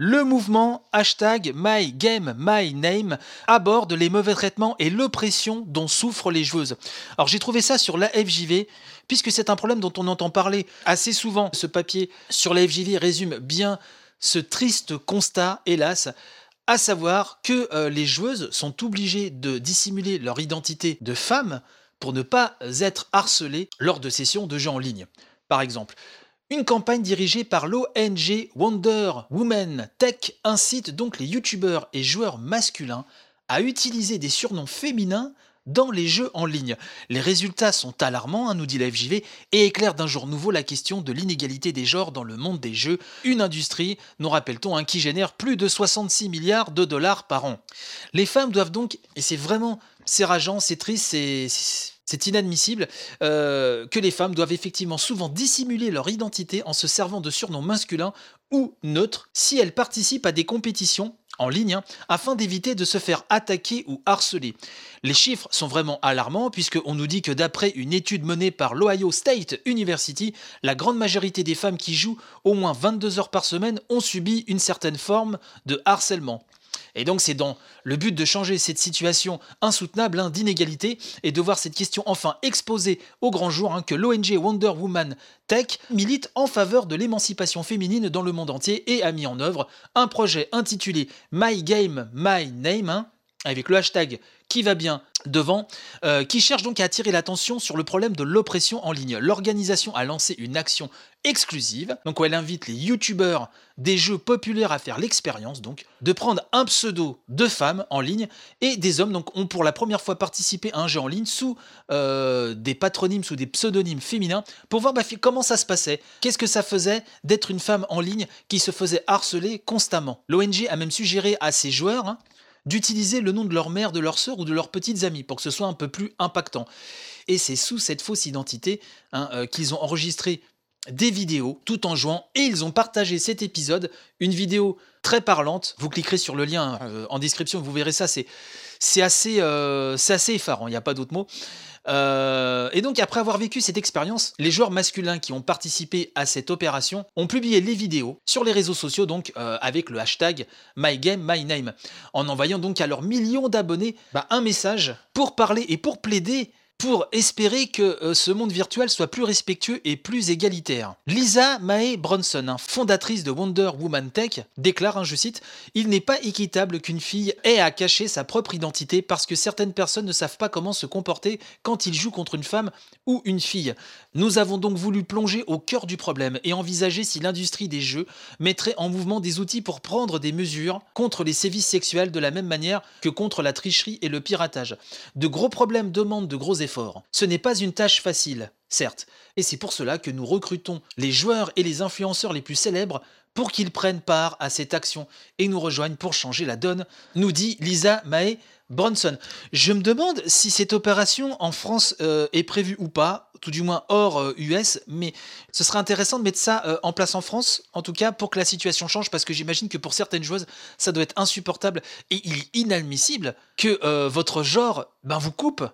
Le mouvement hashtag MyGameMyName aborde les mauvais traitements et l'oppression dont souffrent les joueuses. Alors j'ai trouvé ça sur la FJV, puisque c'est un problème dont on entend parler assez souvent. Ce papier sur la FJV résume bien ce triste constat, hélas, à savoir que euh, les joueuses sont obligées de dissimuler leur identité de femme pour ne pas être harcelées lors de sessions de jeux en ligne. Par exemple, une campagne dirigée par l'ONG Wonder Woman Tech incite donc les youtubeurs et joueurs masculins à utiliser des surnoms féminins dans les jeux en ligne. Les résultats sont alarmants, hein, nous dit la FJV, et éclairent d'un jour nouveau la question de l'inégalité des genres dans le monde des jeux, une industrie, nous rappelle-t-on, hein, qui génère plus de 66 milliards de dollars par an. Les femmes doivent donc, et c'est vraiment, c'est rageant, c'est triste, c'est inadmissible euh, que les femmes doivent effectivement souvent dissimuler leur identité en se servant de surnoms masculins ou neutres si elles participent à des compétitions en ligne hein, afin d'éviter de se faire attaquer ou harceler. Les chiffres sont vraiment alarmants puisqu'on nous dit que d'après une étude menée par l'Ohio State University, la grande majorité des femmes qui jouent au moins 22 heures par semaine ont subi une certaine forme de harcèlement. Et donc c'est dans le but de changer cette situation insoutenable hein, d'inégalité et de voir cette question enfin exposée au grand jour hein, que l'ONG Wonder Woman Tech milite en faveur de l'émancipation féminine dans le monde entier et a mis en œuvre un projet intitulé My Game, My Name, hein, avec le hashtag qui va bien devant, euh, qui cherche donc à attirer l'attention sur le problème de l'oppression en ligne. L'organisation a lancé une action exclusive, donc où elle invite les youtubeurs des jeux populaires à faire l'expérience, donc de prendre un pseudo de femme en ligne et des hommes donc ont pour la première fois participé à un jeu en ligne sous euh, des patronymes, sous des pseudonymes féminins, pour voir bah, comment ça se passait, qu'est-ce que ça faisait d'être une femme en ligne qui se faisait harceler constamment? L'ONG a même suggéré à ses joueurs hein, d'utiliser le nom de leur mère, de leur sœur ou de leurs petites amies pour que ce soit un peu plus impactant. Et c'est sous cette fausse identité hein, euh, qu'ils ont enregistré des vidéos tout en jouant et ils ont partagé cet épisode, une vidéo très parlante. Vous cliquerez sur le lien euh, en description, vous verrez ça, c'est assez, euh, assez effarant, il n'y a pas d'autre mot. Euh, et donc après avoir vécu cette expérience, les joueurs masculins qui ont participé à cette opération ont publié les vidéos sur les réseaux sociaux donc avec le hashtag MyGameMyName, en envoyant donc à leurs millions d'abonnés bah, un message pour parler et pour plaider pour espérer que euh, ce monde virtuel soit plus respectueux et plus égalitaire. Lisa Mae Bronson, hein, fondatrice de Wonder Woman Tech, déclare, hein, je cite, Il n'est pas équitable qu'une fille ait à cacher sa propre identité parce que certaines personnes ne savent pas comment se comporter quand ils jouent contre une femme ou une fille. Nous avons donc voulu plonger au cœur du problème et envisager si l'industrie des jeux mettrait en mouvement des outils pour prendre des mesures contre les sévices sexuels de la même manière que contre la tricherie et le piratage. De gros problèmes demandent de gros efforts ce n'est pas une tâche facile, certes, et c'est pour cela que nous recrutons les joueurs et les influenceurs les plus célèbres pour qu'ils prennent part à cette action et nous rejoignent pour changer la donne, nous dit Lisa Mae Bronson. Je me demande si cette opération en France euh, est prévue ou pas, tout du moins hors US, euh, mais ce serait intéressant de mettre ça euh, en place en France, en tout cas pour que la situation change, parce que j'imagine que pour certaines joueuses, ça doit être insupportable et inadmissible que votre genre ben, vous coupe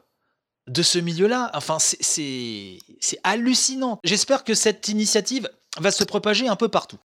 de ce milieu-là. Enfin, c'est hallucinant. J'espère que cette initiative va se propager un peu partout.